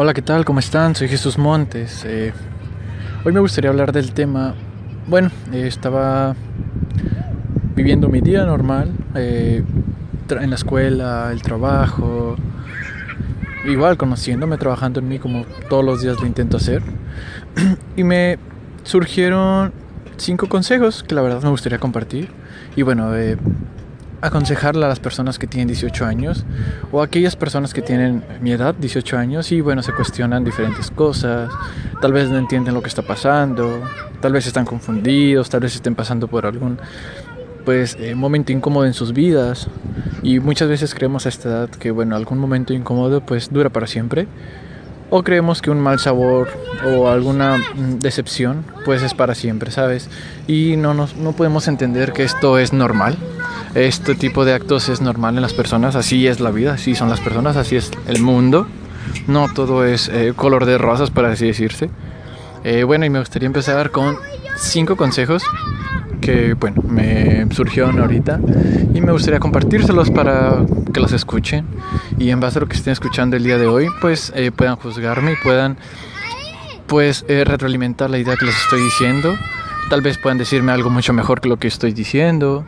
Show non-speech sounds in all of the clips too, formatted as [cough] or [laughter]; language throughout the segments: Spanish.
Hola, ¿qué tal? ¿Cómo están? Soy Jesús Montes. Eh, hoy me gustaría hablar del tema. Bueno, eh, estaba viviendo mi día normal, eh, en la escuela, el trabajo, igual conociéndome, trabajando en mí como todos los días lo intento hacer. [clears throat] y me surgieron cinco consejos que la verdad me gustaría compartir. Y bueno, aconsejarle a las personas que tienen 18 años o a aquellas personas que tienen mi edad, 18 años, y bueno, se cuestionan diferentes cosas, tal vez no entienden lo que está pasando, tal vez están confundidos, tal vez estén pasando por algún pues eh, momento incómodo en sus vidas. Y muchas veces creemos a esta edad que bueno, algún momento incómodo pues dura para siempre o creemos que un mal sabor o alguna mm, decepción pues es para siempre, ¿sabes? Y no, nos, no podemos entender que esto es normal este tipo de actos es normal en las personas, así es la vida, así son las personas, así es el mundo. No todo es eh, color de rosas, para así decirse. Eh, bueno, y me gustaría empezar con cinco consejos que, bueno, me surgieron ahorita y me gustaría compartírselos para que los escuchen y en base a lo que estén escuchando el día de hoy, pues eh, puedan juzgarme y puedan, pues, retroalimentar la idea que les estoy diciendo. Tal vez puedan decirme algo mucho mejor que lo que estoy diciendo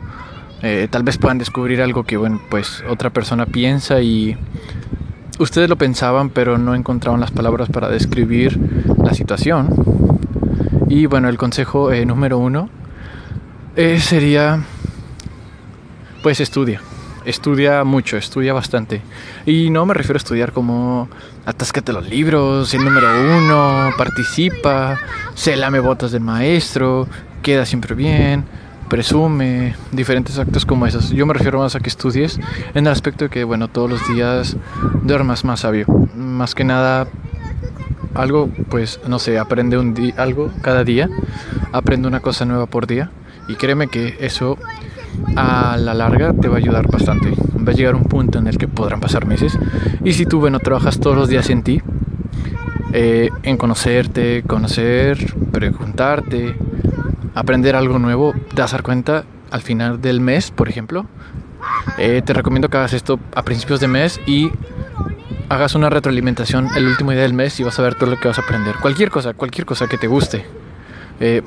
eh, tal vez puedan descubrir algo que, bueno, pues otra persona piensa y ustedes lo pensaban, pero no encontraban las palabras para describir la situación. Y bueno, el consejo eh, número uno eh, sería, pues estudia. Estudia mucho, estudia bastante. Y no me refiero a estudiar como atáscate los libros, el número uno, participa, se lame botas del maestro, queda siempre bien presume, diferentes actos como esos. Yo me refiero más a que estudies en el aspecto de que, bueno, todos los días duermas más sabio. Más que nada, algo, pues, no sé, aprende un algo cada día, aprende una cosa nueva por día. Y créeme que eso a la larga te va a ayudar bastante. Va a llegar un punto en el que podrán pasar meses. Y si tú, bueno, trabajas todos los días en ti, eh, en conocerte, conocer, preguntarte, aprender algo nuevo, te vas a dar cuenta al final del mes, por ejemplo. Eh, te recomiendo que hagas esto a principios de mes y hagas una retroalimentación el último día del mes y vas a ver todo lo que vas a aprender. Cualquier cosa, cualquier cosa que te guste. Eh,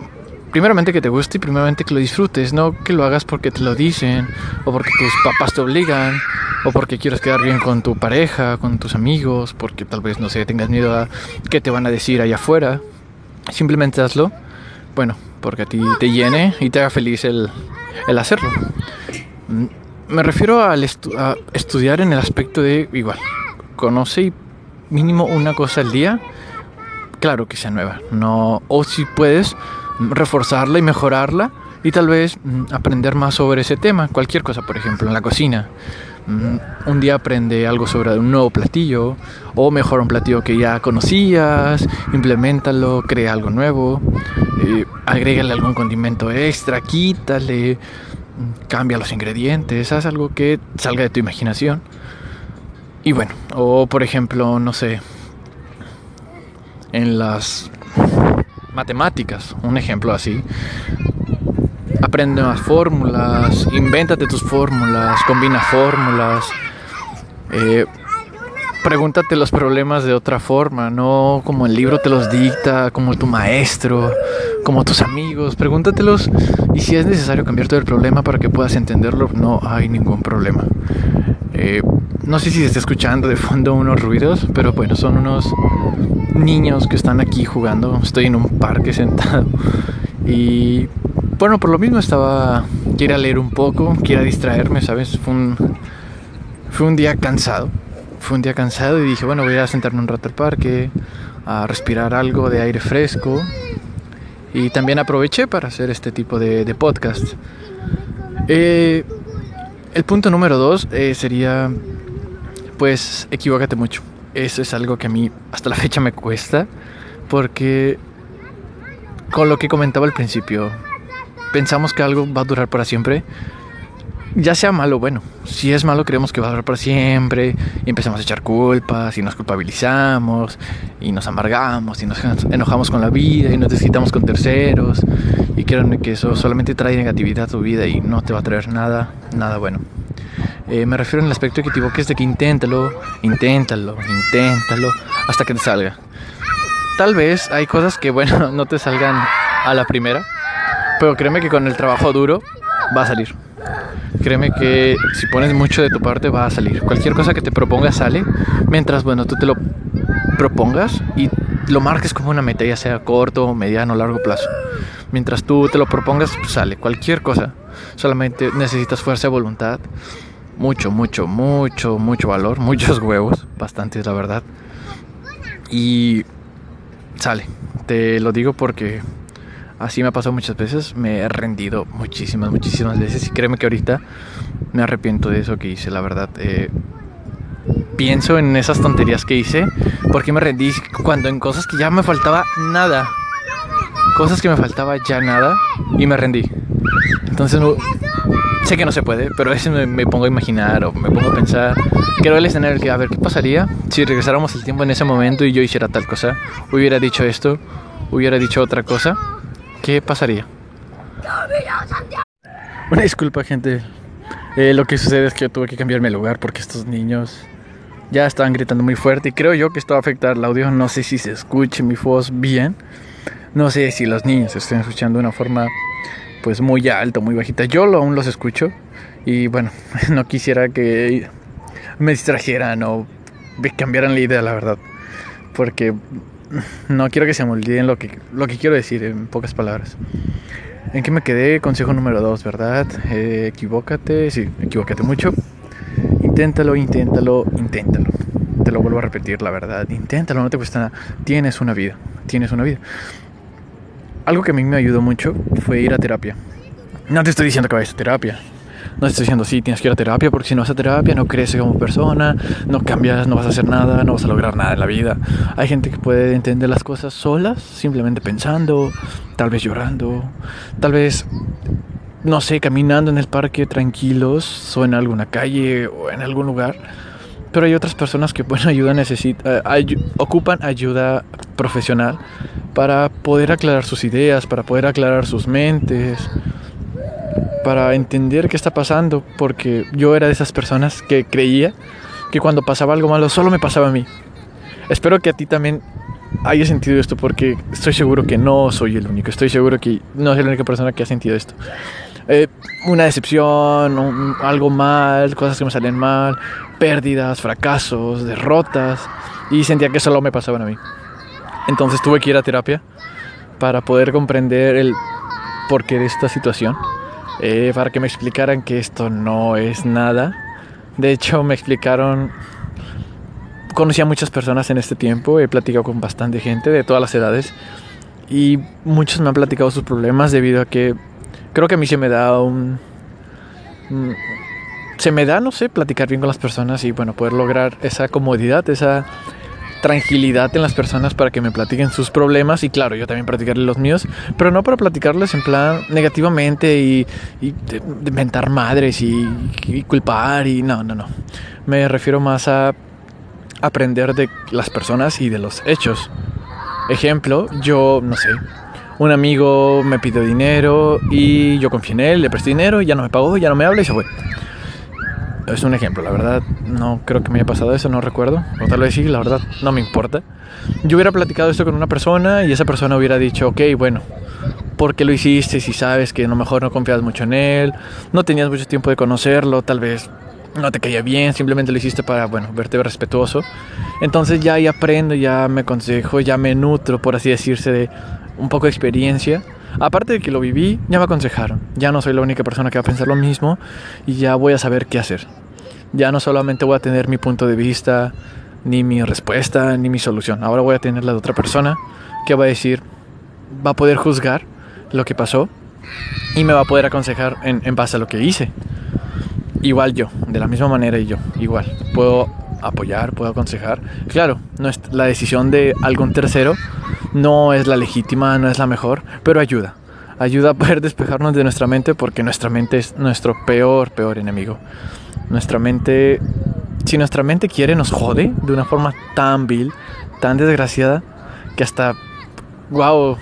primeramente que te guste y primeramente que lo disfrutes, no que lo hagas porque te lo dicen o porque tus papás te obligan o porque quieres quedar bien con tu pareja, con tus amigos, porque tal vez no sé, tengas miedo a qué te van a decir allá afuera. Simplemente hazlo. Bueno, porque a ti te llene y te haga feliz el, hacerlo. Mm, me refiero al a estudiar en el aspecto de, igual, conoce mínimo una cosa al día, claro que sea nueva, no, o si puedes reforzarla y mejorarla y tal vez mm, aprender más sobre ese tema, cualquier cosa, por ejemplo, en la cocina. Mm, un día aprende algo sobre un nuevo platillo o mejora un platillo que ya conocías, implementalo, crea algo nuevo, eh, agrégale algún condimento extra, quítale, mm, cambia los ingredientes, haz algo que salga de tu imaginación. Y bueno, o por ejemplo, no sé, en las matemáticas, un ejemplo así, aprende más fórmulas, invéntate tus fórmulas, combina fórmulas, eh, pregúntate los problemas de otra forma, no como el libro te los dicta, como tu maestro, como tus amigos, pregúntatelos y si es necesario cambiar todo el problema para que puedas entenderlo, no hay ningún problema. Eh, no sé si se está escuchando de fondo unos ruidos, pero bueno, son unos niños que están aquí jugando. Estoy en un parque [laughs] sentado y bueno, por lo mismo estaba, quiera leer un poco, quiera distraerme, ¿sabes? Fue un, fue un día cansado. Fue un día cansado y dije, bueno, voy a sentarme un rato al parque, a respirar algo de aire fresco. Y también aproveché para hacer este tipo de, podcast. Eh, el punto número dos eh, sería, pues, equivócate mucho. Eso es algo que a mí hasta la fecha me cuesta, porque con lo que comentaba al principio, pensamos que algo va a durar para siempre, ya sea malo o bueno. Si es malo, creemos que va a durar para siempre y empezamos a echar culpas y nos culpabilizamos y nos amargamos y nos enojamos con la vida y nos desquitamos con terceros. Y créanme que eso solamente trae negatividad a tu vida y no te va a traer nada, nada bueno. Eh, me refiero en el aspecto que te de que inténtalo, inténtalo, inténtalo, hasta que te salga. Tal vez hay cosas que, bueno, [laughs] no te salgan a la primera, pero créeme que con el trabajo duro va a salir. Créeme que si pones mucho de tu parte va a salir. Cualquier cosa que te propongas sale, mientras, bueno, tú te lo propongas y lo marques como una meta, ya sea corto, mediano, largo plazo. Mientras tú te lo propongas, sale. Cualquier cosa. Solamente necesitas fuerza de voluntad. Mucho, mucho, mucho, mucho valor. Muchos huevos. Bastantes, la verdad. Y sale. Te lo digo porque así me ha pasado muchas veces. Me he rendido muchísimas, muchísimas veces. Y créeme que ahorita me arrepiento de eso que hice, la verdad. Eh, pienso en esas tonterías que hice. Porque me rendí cuando en cosas que ya me faltaba nada. Cosas que me faltaba ya nada. Y me rendí. Entonces sé que no se puede, pero a veces me, pongo a imaginar o me pongo a pensar, quiero el escenario que, a ver, ¿qué pasaría si regresáramos el tiempo en ese momento y yo hiciera tal cosa? Hubiera dicho esto, hubiera dicho otra cosa, ¿qué pasaría? Una disculpa, gente. Eh, lo que sucede es que yo tuve que cambiarme el lugar porque estos niños ya estaban gritando muy fuerte y creo yo que esto va a afectar el audio. No sé si se escuche mi voz bien. No sé si los niños estén escuchando de una forma pues muy alto, muy bajita. Yo aún los escucho y bueno, [laughs] no quisiera que me distrajeran o me cambiaran la idea, la verdad. Porque no quiero que se me lo que, lo que quiero decir en pocas palabras. ¿En qué me quedé? Consejo número dos, ¿verdad? Eh, equivócate, sí, equivócate mucho. Inténtalo, inténtalo, inténtalo. Te lo vuelvo a repetir, la verdad. Inténtalo, no te cuesta nada. Tienes una vida, tienes una vida algo que a mí me ayudó mucho fue ir a terapia. No te estoy diciendo que vayas a terapia. No te estoy diciendo, sí, tienes que ir a terapia porque si no vas a terapia no creces como persona, no cambias, no vas a hacer nada, no vas a lograr nada en la vida. Hay gente que puede entender las cosas solas, simplemente pensando, tal vez llorando, tal vez, no sé, caminando en el parque tranquilos o en alguna calle o en algún lugar. Pero hay otras personas que, bueno, ayuda necesita, eh, ocupan ayuda profesional para poder aclarar sus ideas, para poder aclarar sus mentes, para entender qué está pasando, porque yo era de esas personas que creía que cuando pasaba algo malo solo me pasaba a mí. Espero que a ti también haya sentido esto, porque estoy seguro que no soy el único, estoy seguro que no soy la única persona que ha sentido esto. Eh, una decepción, algo mal, cosas que me salen mal, pérdidas, fracasos, derrotas, y sentía que solo me pasaban a mí. Entonces tuve que ir a terapia para poder comprender el porqué de esta situación, eh, para que me explicaran que esto no es nada. De hecho, me explicaron, conocí a muchas personas en este tiempo, he platicado con bastante gente de todas las edades y muchos me han platicado sus problemas debido a que creo que a mí se me da un... Se me da, no sé, platicar bien con las personas y bueno, poder lograr esa comodidad, esa tranquilidad en las personas para que me platiquen sus problemas y claro, yo también platicarles los míos, pero no para platicarles en plan negativamente y, de, mentar madres y, y, culpar y no, no, no. Me refiero más a aprender de las personas y de los hechos. Ejemplo, yo, no sé, un amigo me pidió dinero y yo confié en él, le presté dinero, y ya no me pagó, ya no me habla y se fue es un ejemplo, la verdad no creo que me haya pasado eso, no recuerdo, o tal vez sí, la verdad no me importa. Yo hubiera platicado esto con una persona y esa persona hubiera dicho, ok, bueno, ¿por qué lo hiciste si sabes que a lo mejor no confías mucho en él, no tenías mucho tiempo de conocerlo, tal vez no te caía bien, simplemente lo hiciste para, bueno, verte respetuoso. Entonces ya ahí aprendo, ya me aconsejo, ya me nutro, por así decirse, de un poco de experiencia Aparte de que lo viví, ya me aconsejaron. Ya no soy la única persona que va a pensar lo mismo y ya voy a saber qué hacer. Ya no solamente voy a tener mi punto de vista, ni mi respuesta, ni mi solución. Ahora voy a tener la de otra persona que va a decir, va a poder juzgar lo que pasó y me va a poder aconsejar en, en base a lo que hice. Igual yo, de la misma manera y yo, igual. Puedo apoyar, puedo aconsejar. Claro, no es la decisión de algún tercero no es la legítima, no es la mejor, pero ayuda. Ayuda a poder [laughs] despejarnos de nuestra mente porque nuestra mente es nuestro peor, peor enemigo. Nuestra mente, si nuestra mente quiere, nos jode de una forma tan vil, tan desgraciada, que hasta, wow,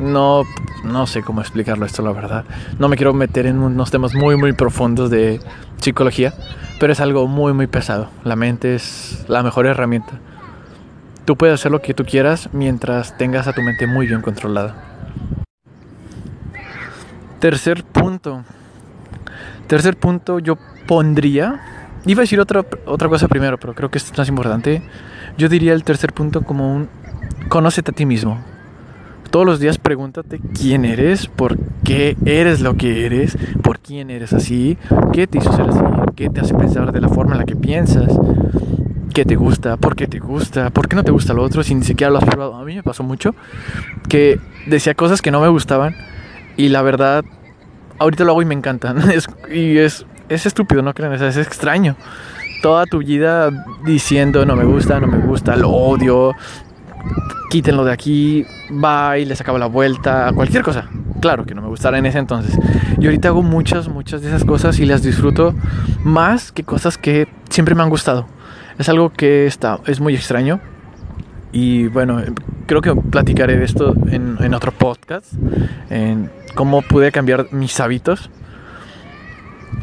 no, no sé cómo explicarlo esto, la verdad. No me quiero meter en unos temas muy, muy profundos de psicología, pero es algo muy, muy pesado. La mente es la mejor herramienta. Tú puedes hacer lo que tú quieras mientras tengas a tu mente muy bien controlada. Tercer punto. Tercer punto yo pondría... Iba a decir otra, otra cosa primero, pero creo que es más importante. Yo diría el tercer punto como un... Conócete a ti mismo. Todos los días pregúntate quién eres, por qué eres lo que eres, por quién eres así, qué te hizo ser así, qué te hace pensar de la forma en la que piensas, qué te gusta, por qué te gusta, por qué no te gusta lo otro si ni siquiera lo has probado. A mí me pasó mucho que decía cosas que no me gustaban y la verdad, ahorita lo hago y me encantan. [laughs] y es, es estúpido, ¿no creen? es extraño. Toda tu vida diciendo no me gusta, no me gusta, lo odio, quítenlo de aquí, va y les acaba la vuelta, cualquier cosa. Claro que no me gustara en ese entonces. Y ahorita hago muchas, muchas de esas cosas y las disfruto más que cosas que siempre me han gustado. Es algo que está, es muy extraño. Y bueno, creo que platicaré de esto en, otro podcast, en cómo pude cambiar mis hábitos.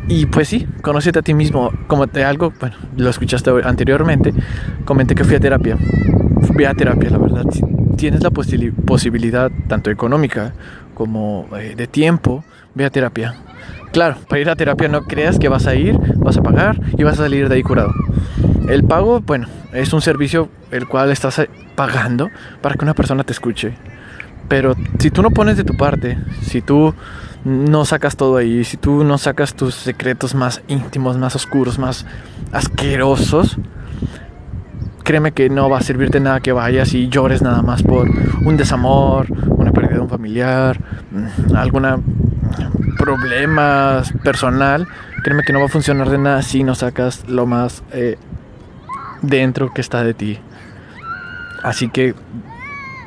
Y pues sí, conócete a ti mismo. Como te algo, bueno, lo escuchaste anteriormente, comenté que fui a terapia ve a terapia, la verdad. Si tienes la posibilidad, tanto económica como eh, de tiempo, ve a terapia. Claro, para ir a terapia no creas que vas a ir, vas a pagar y vas a salir de ahí curado. El pago, bueno, es un servicio el cual estás eh, pagando para que una persona te escuche. Pero si tú no pones de tu parte, si tú no sacas todo ahí, si tú no sacas tus secretos más íntimos, más oscuros, más asquerosos, créeme que no va a servirte nada que vayas y llores nada más por un desamor, una pérdida de un familiar, mm, alguna problema personal. Créeme que no va a funcionar de nada si no sacas lo más eh, dentro que está de ti. Así que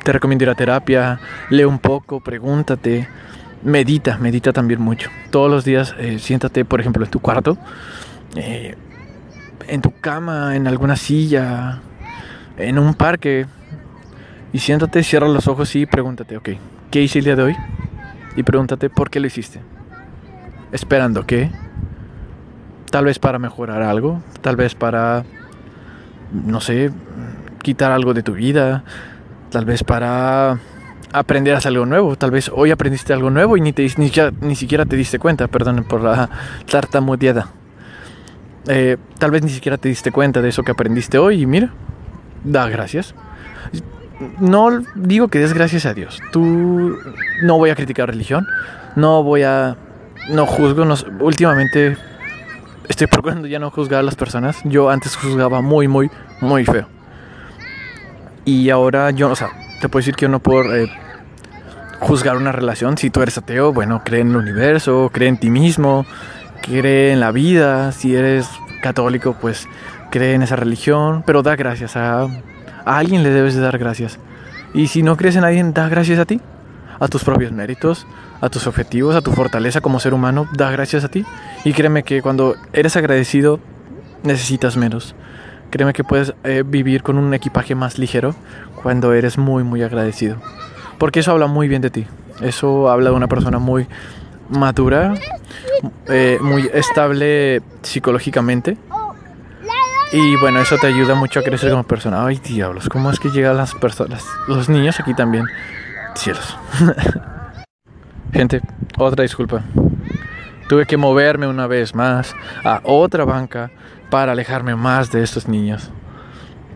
te recomiendo ir a terapia, lee un poco, pregúntate, medita, medita también mucho. Todos los días eh, siéntate, por ejemplo, en tu cuarto, eh, en tu cama, en alguna silla, en un parque y siéntate, cierra los ojos y pregúntate, ok, ¿qué hice el día de hoy? Y pregúntate por qué lo hiciste. Esperando que, tal vez para mejorar algo, tal vez para, no sé, quitar algo de tu vida, tal vez para aprender algo nuevo, tal vez hoy aprendiste algo nuevo y ni, te, ni, ni siquiera te diste cuenta, perdón por la tartamudeada. Eh, tal vez ni siquiera te diste cuenta de eso que aprendiste hoy y mira, da gracias. No digo que des gracias a Dios. Tú no voy a criticar religión, no voy a no juzgo, últimamente estoy procurando ya no juzgar a las personas. Yo antes juzgaba muy muy muy feo. Y ahora yo, o sea, te puedo decir que yo no puedo eh, juzgar una relación. Si tú eres ateo, bueno, cree en el universo, cree en ti mismo, cree en la vida. Si eres católico, pues cree en esa religión, pero da gracias a, a alguien le debes de dar gracias. Y si no crees en alguien, da gracias a ti, a tus propios méritos, a tus objetivos, a tu fortaleza como ser humano, da gracias a ti. Y créeme que cuando eres agradecido, necesitas menos. Créeme que puedes eh, vivir con un equipaje más ligero cuando eres muy, muy agradecido. Porque eso habla muy bien de ti. Eso habla de una persona muy madura, eh, muy estable psicológicamente y bueno, eso te ayuda mucho a crecer como persona. Ay, diablos, ¿cómo es que llegan las personas? Los niños aquí también. Cielos. [laughs] Gente, otra disculpa. Tuve que moverme una vez más a otra banca para alejarme más de estos niños.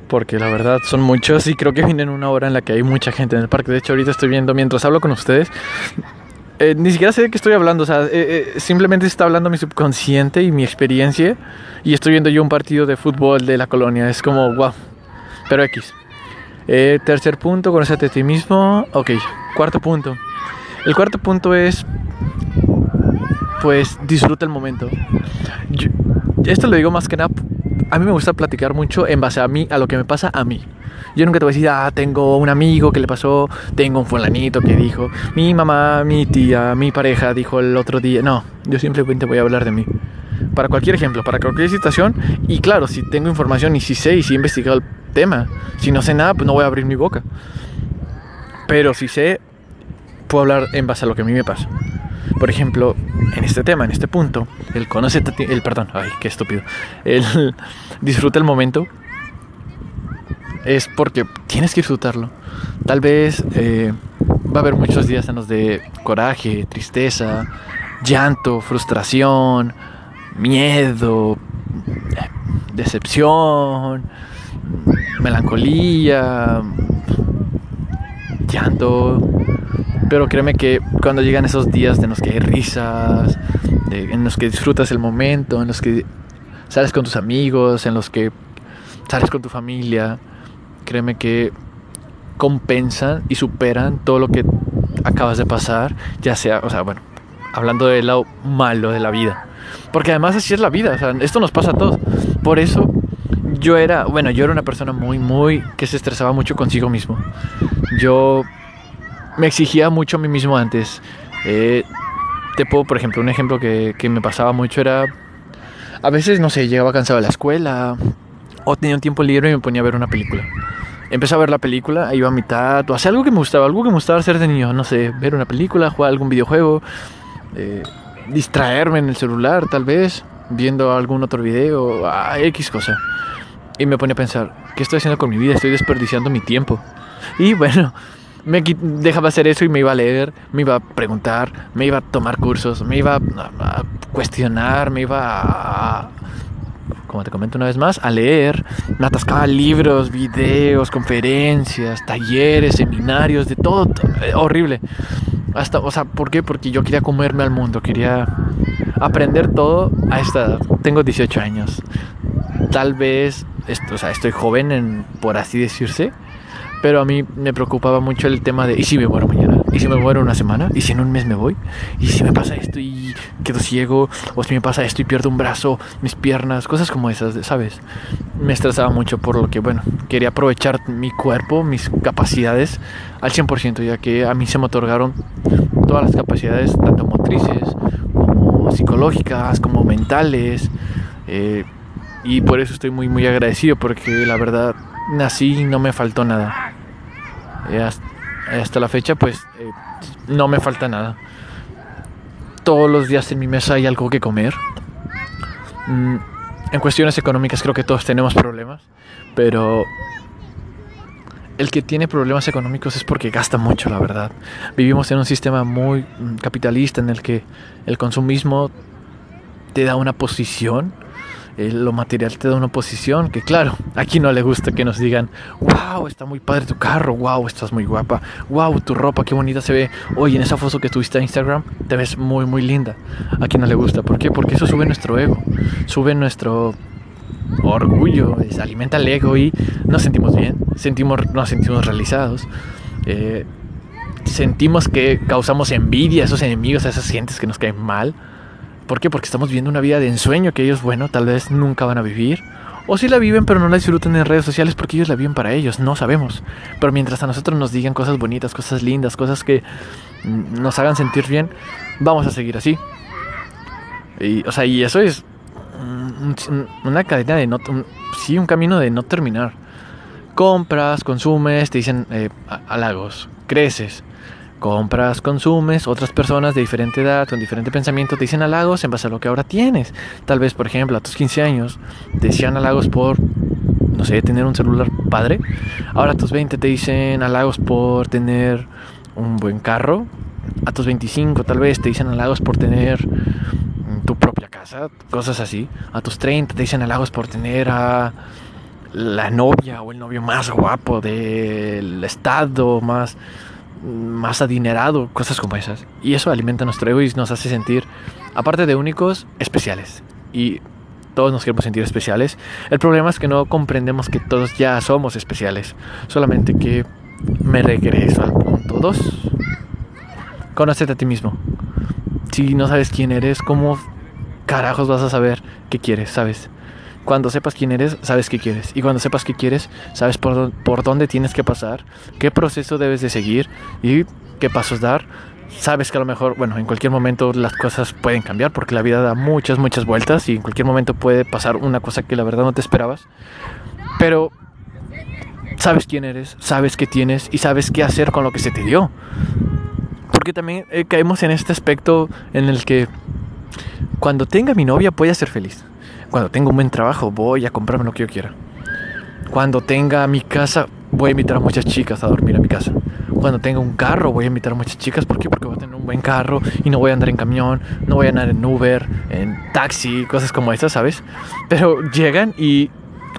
Porque la verdad son muchos y creo que vienen una hora en la que hay mucha gente en el parque. De hecho, ahorita estoy viendo, mientras hablo con ustedes, eh, ni siquiera sé de qué estoy hablando, o sea, eh, eh, simplemente está hablando mi subconsciente y mi experiencia y estoy viendo yo un partido de fútbol de la colonia, es como, wow, pero X. tercer punto, conocerte a ti mismo, ok, cuarto punto. El cuarto punto es, pues, disfruta el momento. esto lo digo más que nada, a mí me gusta platicar mucho en base a mí, a lo que me pasa a mí. Yo nunca te voy a decir, ah, tengo un amigo que le pasó, tengo un fulanito que dijo, mi mamá, mi tía, mi pareja dijo el otro día. No, yo simplemente voy a hablar de mí. Para cualquier ejemplo, para cualquier situación. Y claro, si tengo información y si sé y si he investigado tema. Si no sé nada, pues no voy a abrir mi boca. Pero si sé, puedo hablar en base a lo que a mí me pasa. Por ejemplo, en este tema, en este punto, el conoce, el perdón, ay, qué estúpido, el [laughs] disfruta el momento es porque tienes que disfrutarlo. Tal vez eh, va a haber muchos días en los de coraje, tristeza, llanto, frustración, miedo, decepción, melancolía, llanto. Pero créeme que cuando llegan esos días en los que hay risas, en los que disfrutas el momento, en los que sales con tus amigos, en los que sales con tu familia, créeme que compensan y superan todo lo que acabas de pasar, ya sea, o sea, bueno, hablando del lado malo de la vida. Porque además así es la vida, esto nos pasa a todos. Por eso yo era, bueno, yo era una persona muy, muy, que se estresaba mucho consigo mismo. Yo me exigía mucho a mí mismo antes. Eh, te puedo, por ejemplo, un ejemplo que, que me pasaba mucho era, a veces, no sé, llegaba cansado de la escuela o tenía un tiempo libre y me ponía a ver una película empecé a ver la película, iba a mitad, o hacía algo que me gustaba, algo que me gustaba hacer de niño, no sé, ver una película, jugar algún videojuego, eh, distraerme en el celular tal vez, viendo algún otro video, ah, X cosa. Y me ponía a pensar, ¿qué estoy haciendo con mi vida? Estoy desperdiciando mi tiempo. Y bueno, me dejaba hacer eso y me iba a leer, me iba a preguntar, me iba a tomar cursos, me iba a cuestionar, me iba a, como te comento una vez más, a leer. Me atascaba libros, videos, conferencias, talleres, seminarios, de todo. Eh, horrible. Hasta, o sea, ¿por qué? Porque yo quería comerme al mundo, quería aprender todo a esta edad. Tengo 18 años. Tal vez, esto, o sea, estoy joven, en, por así decirse, pero a mí me preocupaba mucho el tema de, ¿y si me muero mañana? ¿Y si me muero una semana? ¿Y si en un mes me voy? ¿Y si me pasa esto y quedo ciego? ¿O si me pasa esto y pierdo un brazo, mis piernas? Cosas como esas, ¿sabes? Me estresaba mucho por lo que, bueno, quería aprovechar mi cuerpo, mis capacidades al 100%, ya que a mí se me otorgaron todas las capacidades, tanto motrices como psicológicas, como mentales. Eh, y por eso estoy muy, muy agradecido, porque la verdad nací y no me faltó nada hasta la fecha pues eh, no me falta nada. Todos los días en mi mesa hay algo que comer. Mm, en cuestiones económicas creo que todos tenemos problemas, pero el que tiene problemas económicos es porque gasta mucho, la verdad. Vivimos en un sistema muy mm, capitalista en el que el consumismo te da una posición eh, lo material te da una posición que claro, aquí no le gusta que nos digan, wow, está muy padre tu carro, wow, estás muy guapa, wow, tu ropa, qué bonita se ve, oye, en esa foto que tuviste a Instagram, te ves muy, muy linda. Aquí no le gusta, ¿por qué? Porque eso sube nuestro ego, sube nuestro orgullo, alimenta el ego y nos sentimos bien, sentimos, nos sentimos realizados. Eh, sentimos que causamos envidia a esos enemigos, a esas gentes que nos caen mal. ¿Por qué? Porque estamos viviendo una vida de ensueño que ellos, bueno, tal vez nunca van a vivir. O si la viven pero no la disfrutan en redes sociales porque ellos la viven para ellos, no sabemos. Pero mientras a nosotros nos digan cosas bonitas, cosas lindas, cosas que nos hagan sentir bien, vamos a seguir así. Y, o sea, y eso es una cadena de no... sí, un camino de no terminar. Compras, consumes, te dicen eh, halagos, creces compras, consumes, otras personas de diferente edad, con diferente pensamiento, te dicen halagos en base a lo que ahora tienes. Tal vez, por ejemplo, a tus 15 años te decían halagos por, no sé, tener un celular padre. Ahora a tus 20 te dicen halagos por tener un buen carro. A tus 25 tal vez te dicen halagos por tener tu propia casa, cosas así. A tus 30 te dicen halagos por tener a la novia o el novio más guapo del estado, más más adinerado, cosas como esas. Y eso alimenta nuestro ego y nos hace sentir, aparte de únicos, especiales. Y todos nos queremos sentir especiales. El problema es que no comprendemos que todos ya somos especiales. Solamente que me regreso al punto 2. Conócete a ti mismo. Si no sabes quién eres, ¿cómo carajos vas a saber qué quieres? ¿Sabes? Cuando sepas quién eres, sabes qué quieres. Y cuando sepas qué quieres, sabes por, por dónde tienes que pasar, qué proceso debes de seguir y qué pasos dar. Sabes que a lo mejor, bueno, en cualquier momento las cosas pueden cambiar porque la vida da muchas, muchas vueltas y en cualquier momento puede pasar una cosa que la verdad no te esperabas. Pero sabes quién eres, sabes qué tienes y sabes qué hacer con lo que se te dio Porque también eh, caemos en este aspecto en el que cuando tenga mi novia voy a ser feliz. Cuando tenga un buen trabajo voy a comprarme lo que yo quiera. Cuando tenga mi casa voy a invitar a muchas chicas a dormir a mi casa. Cuando tenga un carro voy a invitar a muchas chicas. ¿Por qué? Porque voy a tener un buen carro y no voy a andar en camión, no voy a andar en Uber, en taxi, cosas como esas, ¿sabes? Pero llegan y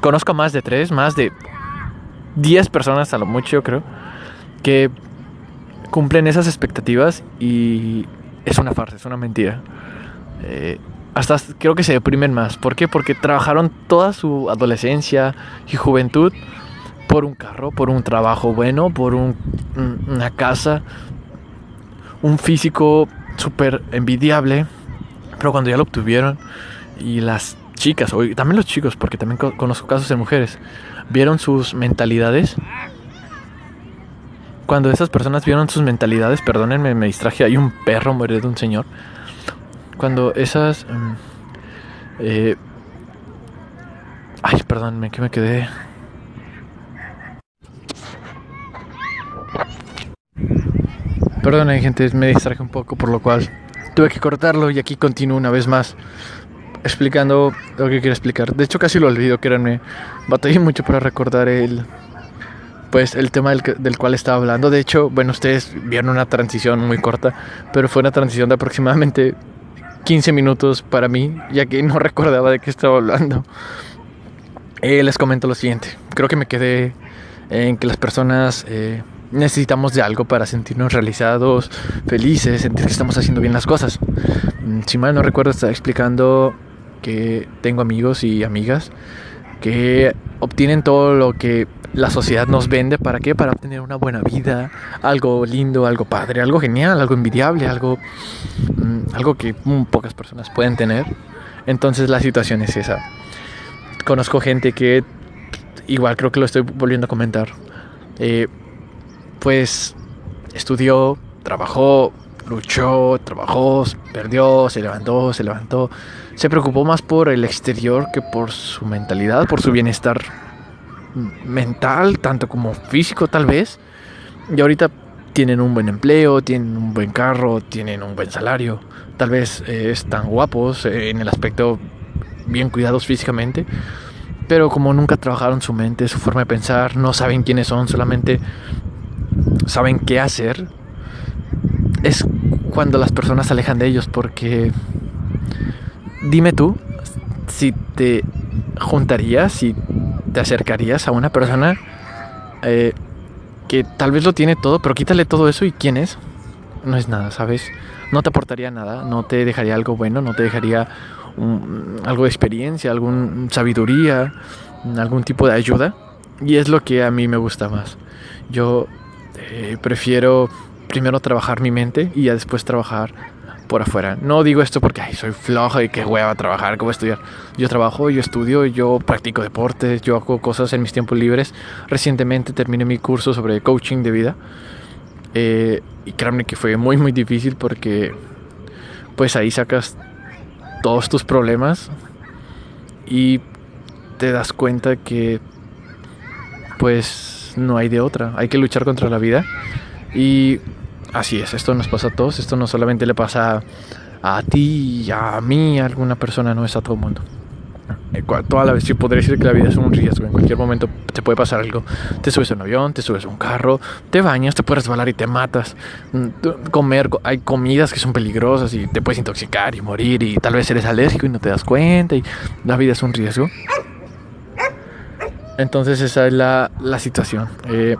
conozco más de tres, más de 10 personas a lo mucho, creo, que cumplen esas expectativas y es una farsa, es una mentira. Eh, hasta creo que se deprimen más. ¿Por qué? Porque trabajaron toda su adolescencia y juventud por un carro, por un trabajo bueno, por una casa, un físico súper envidiable. Pero cuando ya lo obtuvieron y las chicas, o también los chicos, porque también conozco casos de mujeres, vieron sus mentalidades. Cuando esas personas vieron sus mentalidades, perdónenme, me distraje, hay un perro murió de un señor. Cuando esas... Em, eh, ay, perdónenme, que me quedé... Perdónenme, gente, me distraje un poco, por lo cual tuve que cortarlo y aquí continúo una vez más explicando lo que quiero explicar. De hecho, casi lo olvido, créanme. Batallé mucho para recordar el, pues, el tema del, del, cual estaba hablando. De hecho, bueno, ustedes vieron una transición muy corta, pero fue una transición de aproximadamente 15 minutos para mí, ya que no [laughs] recordaba de qué estaba hablando. Eh, les comento lo siguiente. Creo que me quedé en que las personas... Eh, necesitamos de algo para sentirnos realizados, felices, sentir que estamos haciendo bien las cosas. Mm, si mal no recuerdo, estaba explicando que tengo amigos y amigas que obtienen todo lo que la sociedad nos vende. ¿Para qué? Para obtener una buena vida, algo lindo, algo padre, algo genial, algo envidiable, algo, mm, algo que pocas personas pueden tener. Entonces la situación es esa. Conozco gente que, igual creo que lo estoy volviendo a comentar, eh, pues estudió, trabajó, luchó, trabajó, perdió, se levantó, se levantó. Se preocupó más por el exterior que por su mentalidad, por su bienestar mental, tanto como físico tal vez. Y ahorita tienen un buen empleo, tienen un buen carro, tienen un buen salario. Tal vez eh, están guapos eh, en el aspecto bien cuidados físicamente. Pero como nunca trabajaron su mente, su forma de pensar, no saben quiénes son, solamente saben qué hacer, es cuando las personas se alejan de ellos porque dime tú si te juntarías, si te acercarías a una persona eh, que tal vez lo tiene todo, pero quítale todo eso y quién es. No es nada, ¿sabes? No te aportaría nada, no te dejaría algo bueno, no te dejaría algo de experiencia, alguna sabiduría, algún tipo de ayuda. Y es lo que a mí me gusta más. Yo eh, prefiero primero trabajar mi mente y ya después trabajar por afuera. No digo esto porque soy flojo y que a trabajar, cómo estudiar. Yo trabajo, yo estudio, yo practico deportes, yo hago cosas en mis tiempos libres. Recientemente terminé mi curso sobre coaching de vida. Eh, y créanme que fue muy muy difícil porque pues ahí sacas todos tus problemas y te das cuenta que pues no hay de otra. Hay que luchar contra la vida. Y Así es, esto nos pasa a todos, esto no solamente le pasa a ti, a mí, a alguna persona, no es a todo el mundo. Eh, toda la vez, yo podría decir que la vida es un riesgo, en cualquier momento te puede pasar algo. Te subes a un avión, te subes a un carro, te bañas, te puedes resbalar y te matas. Mm, comer, hay comidas que son peligrosas y te puedes intoxicar y morir y tal vez eres alérgico y no te das cuenta y la vida es un riesgo. Entonces esa es la, la situación. Eh,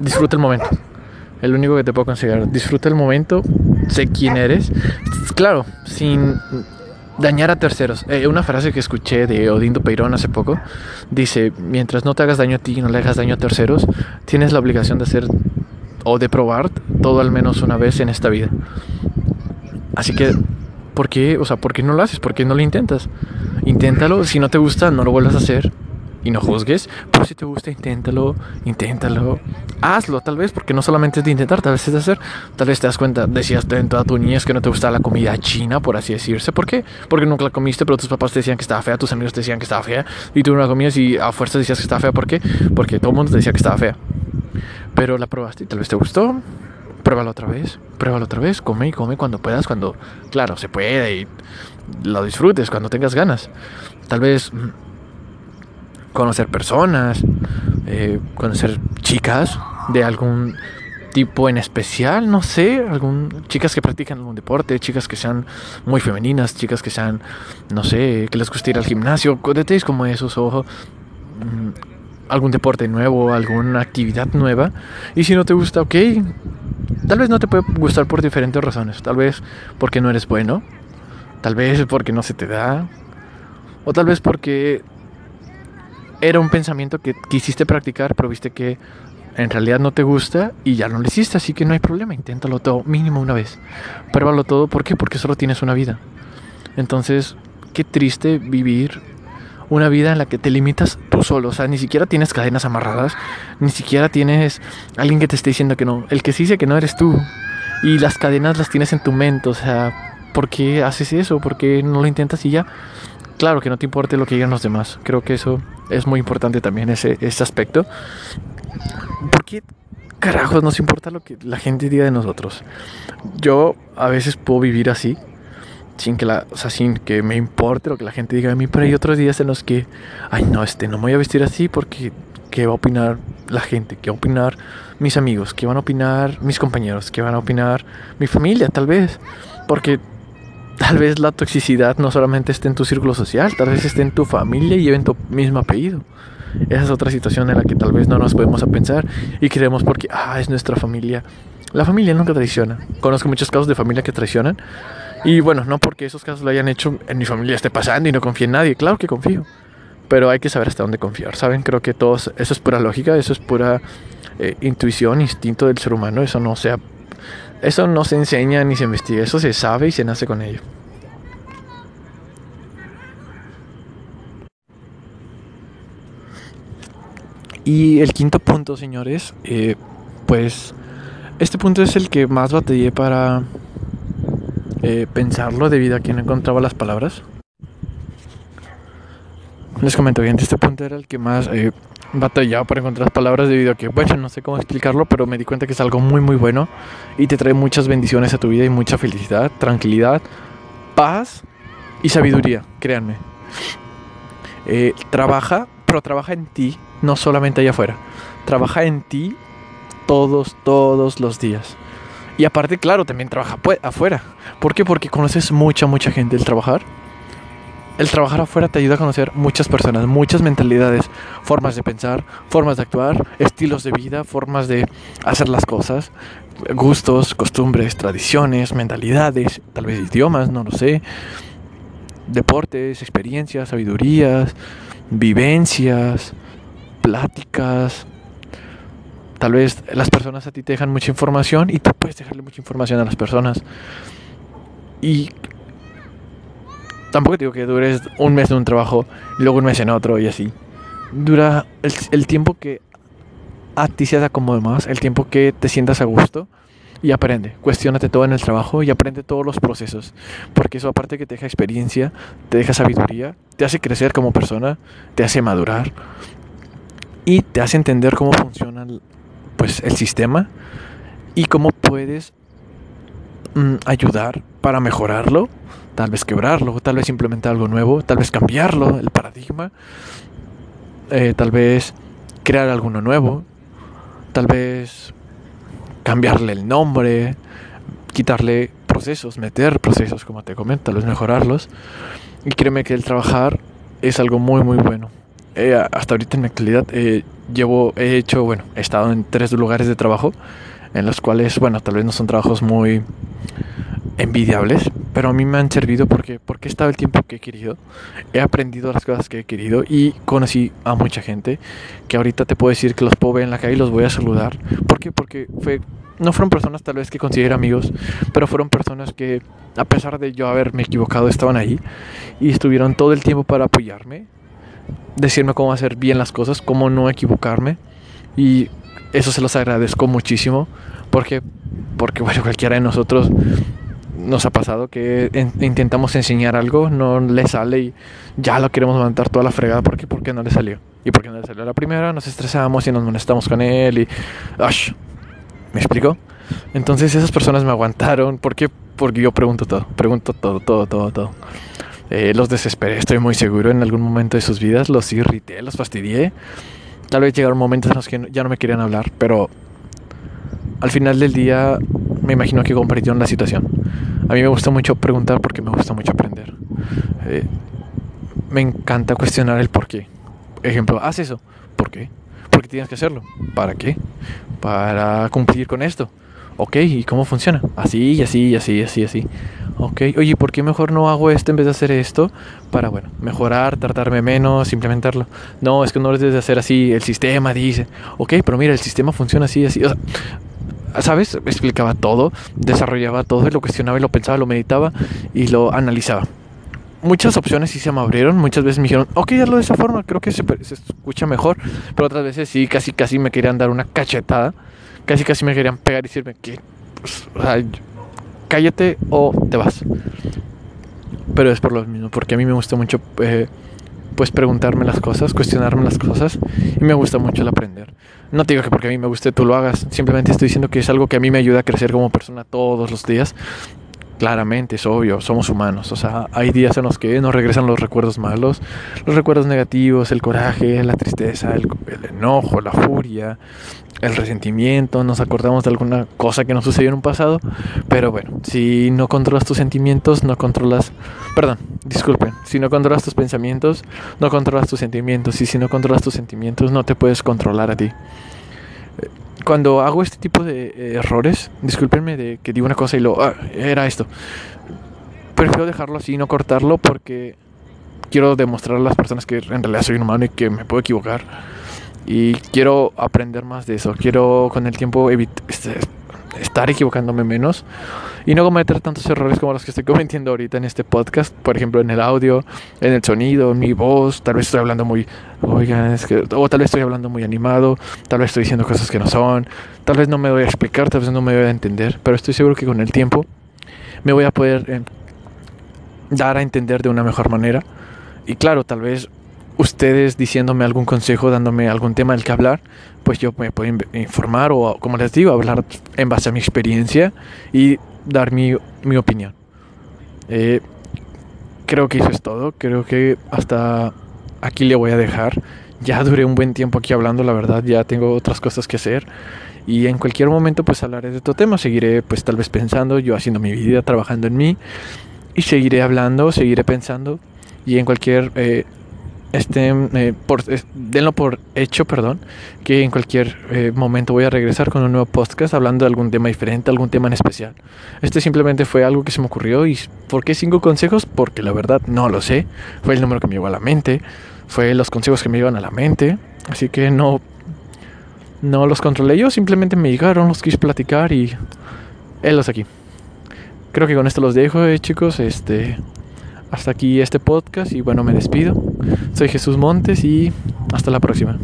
disfruta el momento el único que te puedo conseguir. Disfruta el momento, sé quién eres. Claro, sin dañar a terceros. Eh, una frase que escuché de Odindo Peirón hace poco dice, mientras no te hagas daño a ti y no le hagas daño a terceros, tienes la obligación de hacer o de probar todo al menos una vez en esta vida. Así que, ¿por qué? O sea, ¿por qué no lo haces? ¿Por qué no lo intentas? Inténtalo, si no te gusta, no lo vuelvas a hacer y no juzgues. Pero si te gusta, inténtalo, inténtalo. Hazlo, tal vez, porque no solamente es de intentar, tal vez es de hacer. Tal vez te das cuenta, decías en toda tu niñez que no te gustaba la comida china, por así decirse. ¿Por qué? Porque nunca la comiste, pero tus papás te decían que estaba fea, tus amigos te decían que estaba fea, y tú no la comías y a fuerza decías que estaba fea. ¿Por qué? Porque todo el mundo te decía que estaba fea. Pero la probaste y tal vez te gustó. pruébalo otra vez, pruébalo otra vez, come y come cuando puedas, cuando, claro, se puede y lo disfrutes, cuando tengas ganas. Tal vez mm, conocer personas, eh, conocer chicas de algún tipo en especial, no sé, algún chicas que practican algún deporte, chicas que sean muy femeninas, chicas que sean, no sé, que les guste ir al gimnasio, detalles como esos, ojo, mm, algún deporte nuevo, alguna actividad nueva, y si no te gusta, ok, tal vez no te puede gustar por diferentes razones, tal vez porque no eres bueno, tal vez porque no se te da, o tal vez porque era un pensamiento que quisiste practicar, pero viste que en realidad no te gusta y ya no lo hiciste, así que no hay problema, inténtalo todo mínimo una vez. Pruébalo todo, ¿por qué? Porque solo tienes una vida. Entonces, qué triste vivir una vida en la que te limitas tú solo, o sea, ni siquiera tienes cadenas amarradas, ni siquiera tienes alguien que te esté diciendo que no. El que sí dice que no eres tú y las cadenas las tienes en tu mente, o sea, ¿por qué haces eso? ¿Por qué no lo intentas y ya? Claro, que no te importe lo que digan los demás. Creo que eso es muy importante también, ese, ese aspecto. ¿Por qué carajos nos importa lo que la gente diga de nosotros? Yo a veces puedo vivir así, sin que la, o sea, sin que me importe lo que la gente diga de mí, pero hay otros días en los que, ay no, este, no me voy a vestir así porque qué va a opinar la gente, qué va a opinar mis amigos, qué van a opinar mis compañeros, qué van a opinar mi familia, tal vez, porque tal vez la toxicidad no solamente esté en tu círculo social, tal vez esté en tu familia y lleven tu mismo apellido. Esa es otra situación en la que tal vez no nos podemos a pensar y creemos porque, ah, es nuestra familia. La familia nunca traiciona. Conozco muchos casos de familia que traicionan. Y bueno, no porque esos casos lo hayan hecho en mi familia esté pasando y no confíe en nadie. Claro que confío. Pero hay que saber hasta dónde confiar, ¿saben? Creo que todos, eso es pura lógica, eso es pura eh, intuición, instinto del ser humano. Eso no, sea, eso no se enseña ni se investiga, eso se sabe y se nace con ello. Y el quinto punto, señores, eh, pues este punto es el que más batallé para eh, pensarlo debido a que no encontraba las palabras. Les comento bien, este punto era el que más eh, batallaba para encontrar palabras debido a que, bueno, no sé cómo explicarlo, pero me di cuenta que es algo muy muy bueno y te trae muchas bendiciones a tu vida y mucha felicidad, tranquilidad, paz y sabiduría, créanme. trabaja, pero trabaja en ti no solamente allá afuera. Trabaja en ti todos, todos los días. Y aparte, claro, también trabaja afuera. ¿Por qué? Porque conoces mucha, mucha gente. El trabajar, el trabajar afuera te ayuda a conocer muchas personas, muchas mentalidades, formas de pensar, formas de actuar, estilos de vida, formas de hacer las cosas, gustos, costumbres, tradiciones, mentalidades, tal vez idiomas, no lo sé, deportes, experiencias, sabidurías, vivencias, pláticas. Tal vez las personas a ti te dejan mucha información y tú puedes dejarle mucha información a las personas. Y tampoco digo que dures un mes en un trabajo y luego un mes en otro y así. Dura el, tiempo que a ti se te acomode más, el tiempo que te sientas a gusto y aprende. Cuestiónate todo en el trabajo y aprende todos los procesos. Porque eso aparte que te deja experiencia, te deja sabiduría, te hace crecer como persona, te hace madurar y te hace entender cómo funciona pues, el sistema y cómo puedes mm, ayudar para mejorarlo, tal vez quebrarlo, tal vez implementar algo nuevo, tal vez cambiarlo, el paradigma, eh, tal vez crear alguno nuevo, tal vez cambiarle el nombre, quitarle procesos, meter procesos, como te comento, tal vez mejorarlos. Y créeme que el trabajar es algo muy, muy bueno. Eh, hasta ahorita en mi actualidad eh, llevo, he hecho, bueno, he estado en tres lugares de trabajo en los cuales, bueno, tal vez no son trabajos muy envidiables, pero a mí me han servido porque, porque he estado el tiempo que he querido, he aprendido las cosas que he querido y conocí a mucha gente que ahorita te puedo decir que los puedo ver en la calle y los voy a saludar. ¿Por qué? Porque fue, no fueron personas tal vez que considero amigos, pero fueron personas que a pesar de yo haberme equivocado estaban ahí y estuvieron todo el tiempo para apoyarme, decirme cómo hacer bien las cosas, cómo no equivocarme. Y eso se los agradezco muchísimo. Porque, porque [laughs] bueno, cualquiera de nosotros nos ha pasado que intentamos enseñar algo, no le sale y ya lo queremos levantar toda la fregada. ¿Por qué? Porque no le salió. Y porque no le salió la primera, nos estresamos y nos molestamos con él y... ¿Me explico? Entonces esas personas me aguantaron. ¿Por qué? Porque yo pregunto todo, pregunto todo, todo, todo, todo. Eh, los desesperé, estoy muy seguro. En algún momento de sus vidas los irrité, los fastidié. Tal vez llegaron momentos en los que ya no me querían hablar, pero al final del día me imagino que comprendieron la situación. A mí me gusta mucho preguntar porque me gusta mucho aprender. Eh, me encanta cuestionar el por qué. Ejemplo, haz eso. ¿Por qué? Porque tienes que hacerlo. ¿Para qué? Para cumplir con esto. Ok, ¿y cómo funciona? Así, y así, y así, así, así. Ok, oye, ¿por qué mejor no hago esto en vez de hacer esto? Para, bueno, mejorar, tratarme menos, implementarlo. No, es que no lo debes de hacer así, el sistema dice. Ok, pero mira, el sistema funciona así, así. O sea, ¿sabes? Explicaba todo, desarrollaba todo, lo cuestionaba y lo pensaba, lo meditaba y lo analizaba. Muchas opciones sí se me abrieron, muchas veces me dijeron, ok, hazlo de esa forma, creo que se, escucha mejor, pero otras veces sí, casi casi me querían dar una cachetada, casi casi me querían pegar y decirme que, pues, o sea, cállate o te vas. Pero es por lo mismo, porque a mí me gusta mucho eh, pues preguntarme las cosas, cuestionarme las cosas y me gusta mucho el aprender. No te digo que porque a mí me guste tú lo hagas, simplemente estoy diciendo que es algo que a mí me ayuda a crecer como persona todos los días. Claramente, es obvio, somos humanos, o sea, hay días en los que nos regresan los recuerdos malos, los recuerdos negativos, el coraje, la tristeza, el, enojo, la furia, el resentimiento, nos acordamos de alguna cosa que nos sucedió en un pasado, pero bueno, si no controlas tus sentimientos, no controlas, perdón, disculpen, si no controlas tus pensamientos, no controlas tus sentimientos, y si no controlas tus sentimientos, no te puedes controlar a ti. Cuando hago este tipo de eh, errores, discúlpenme de que digo una cosa y lo, ah, era esto, prefiero dejarlo así, no cortarlo, porque quiero demostrar a las personas que en realidad soy un humano y que me puedo equivocar y quiero aprender más de eso. Quiero con el tiempo este, estar equivocándome menos y no cometer tantos errores como los que estoy [laughs] cometiendo ahorita en este podcast. Por ejemplo, en el audio, en el sonido, en mi voz. Tal vez estoy hablando muy, oigan, es que, o tal vez estoy hablando muy animado. Tal vez estoy diciendo cosas que no son. Tal vez no me voy a explicar, tal vez no me voy a entender. Pero estoy seguro que con el tiempo me voy a poder eh, dar a entender de una mejor manera. Y claro, tal vez ustedes diciéndome algún consejo, dándome algún tema del que hablar, pues yo me puedo informar o, como les digo, hablar en base a mi experiencia y dar mi, mi opinión. Eh, creo que eso es todo. Creo que hasta aquí le voy a dejar. Ya duré un buen tiempo aquí hablando, la verdad, ya tengo otras cosas que hacer. Y en cualquier momento pues hablaré de otro tema. Seguiré pues tal vez pensando, yo haciendo mi vida, trabajando en mí. Y seguiré hablando, seguiré pensando. Y en cualquier eh, este, eh, denlo por hecho, perdón, que en cualquier eh, momento voy a regresar con un nuevo podcast hablando de algún tema diferente, algún tema en especial. Este simplemente fue algo que se me ocurrió y ¿por qué cinco consejos? Porque la verdad no lo sé. Fue el número que me llegó a la mente, fue los consejos que me iban a la mente, así que no, no los controlé yo, simplemente me llegaron, los quise platicar y él los aquí. Creo que con esto los dejo, eh, chicos. Este, hasta aquí este podcast y bueno, me despido. Soy Jesús Montes y hasta la próxima.